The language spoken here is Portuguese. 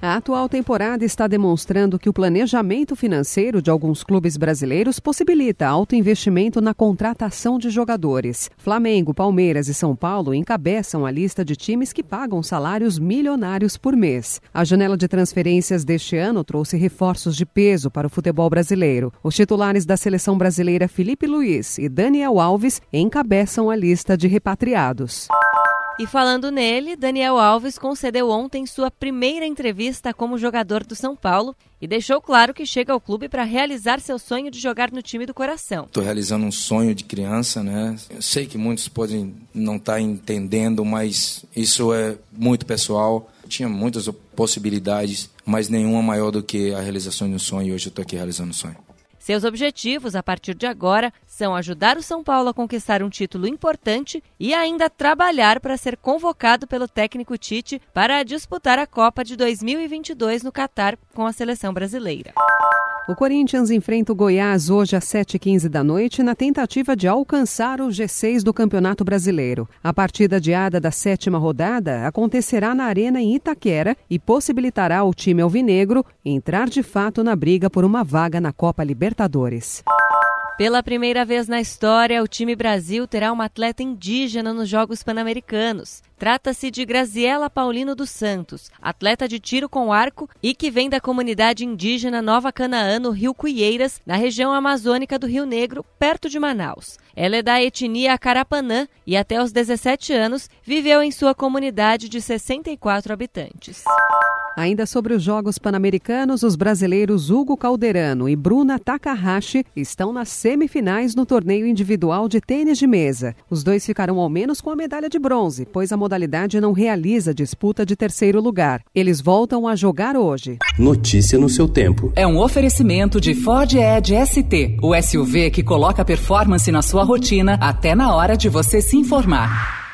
A atual temporada está demonstrando que o planejamento financeiro de alguns clubes brasileiros possibilita alto investimento na contratação de jogadores. Flamengo, Palmeiras e São Paulo encabeçam a lista de times que pagam salários milionários por mês. A janela de transferências deste ano trouxe reforços de peso para o futebol brasileiro. Os titulares da seleção brasileira Felipe Luiz e Daniel Alves encabeçam a lista de repatriados. E falando nele, Daniel Alves concedeu ontem sua primeira entrevista como jogador do São Paulo e deixou claro que chega ao clube para realizar seu sonho de jogar no time do coração. Estou realizando um sonho de criança, né? Eu sei que muitos podem não estar tá entendendo, mas isso é muito pessoal. Tinha muitas possibilidades, mas nenhuma maior do que a realização de um sonho e hoje eu estou aqui realizando um sonho. Seus objetivos, a partir de agora, são ajudar o São Paulo a conquistar um título importante e ainda trabalhar para ser convocado pelo técnico Tite para disputar a Copa de 2022 no Catar com a seleção brasileira. O Corinthians enfrenta o Goiás hoje às 7h15 da noite na tentativa de alcançar o G6 do Campeonato Brasileiro. A partida adiada da sétima rodada acontecerá na Arena em Itaquera e possibilitará ao time alvinegro entrar de fato na briga por uma vaga na Copa Libertadores. Pela primeira vez na história, o time Brasil terá uma atleta indígena nos Jogos Pan-Americanos. Trata-se de Graziela Paulino dos Santos, atleta de tiro com arco e que vem da comunidade indígena Nova Canaã, no Rio Cuieiras, na região amazônica do Rio Negro, perto de Manaus. Ela é da etnia Carapanã e até os 17 anos viveu em sua comunidade de 64 habitantes. Ainda sobre os Jogos Pan-Americanos, os brasileiros Hugo Calderano e Bruna Takahashi estão nas semifinais no torneio individual de tênis de mesa. Os dois ficarão ao menos com a medalha de bronze, pois a modalidade não realiza disputa de terceiro lugar. Eles voltam a jogar hoje. Notícia no seu tempo. É um oferecimento de Ford Edge ST, o SUV que coloca performance na sua rotina até na hora de você se informar.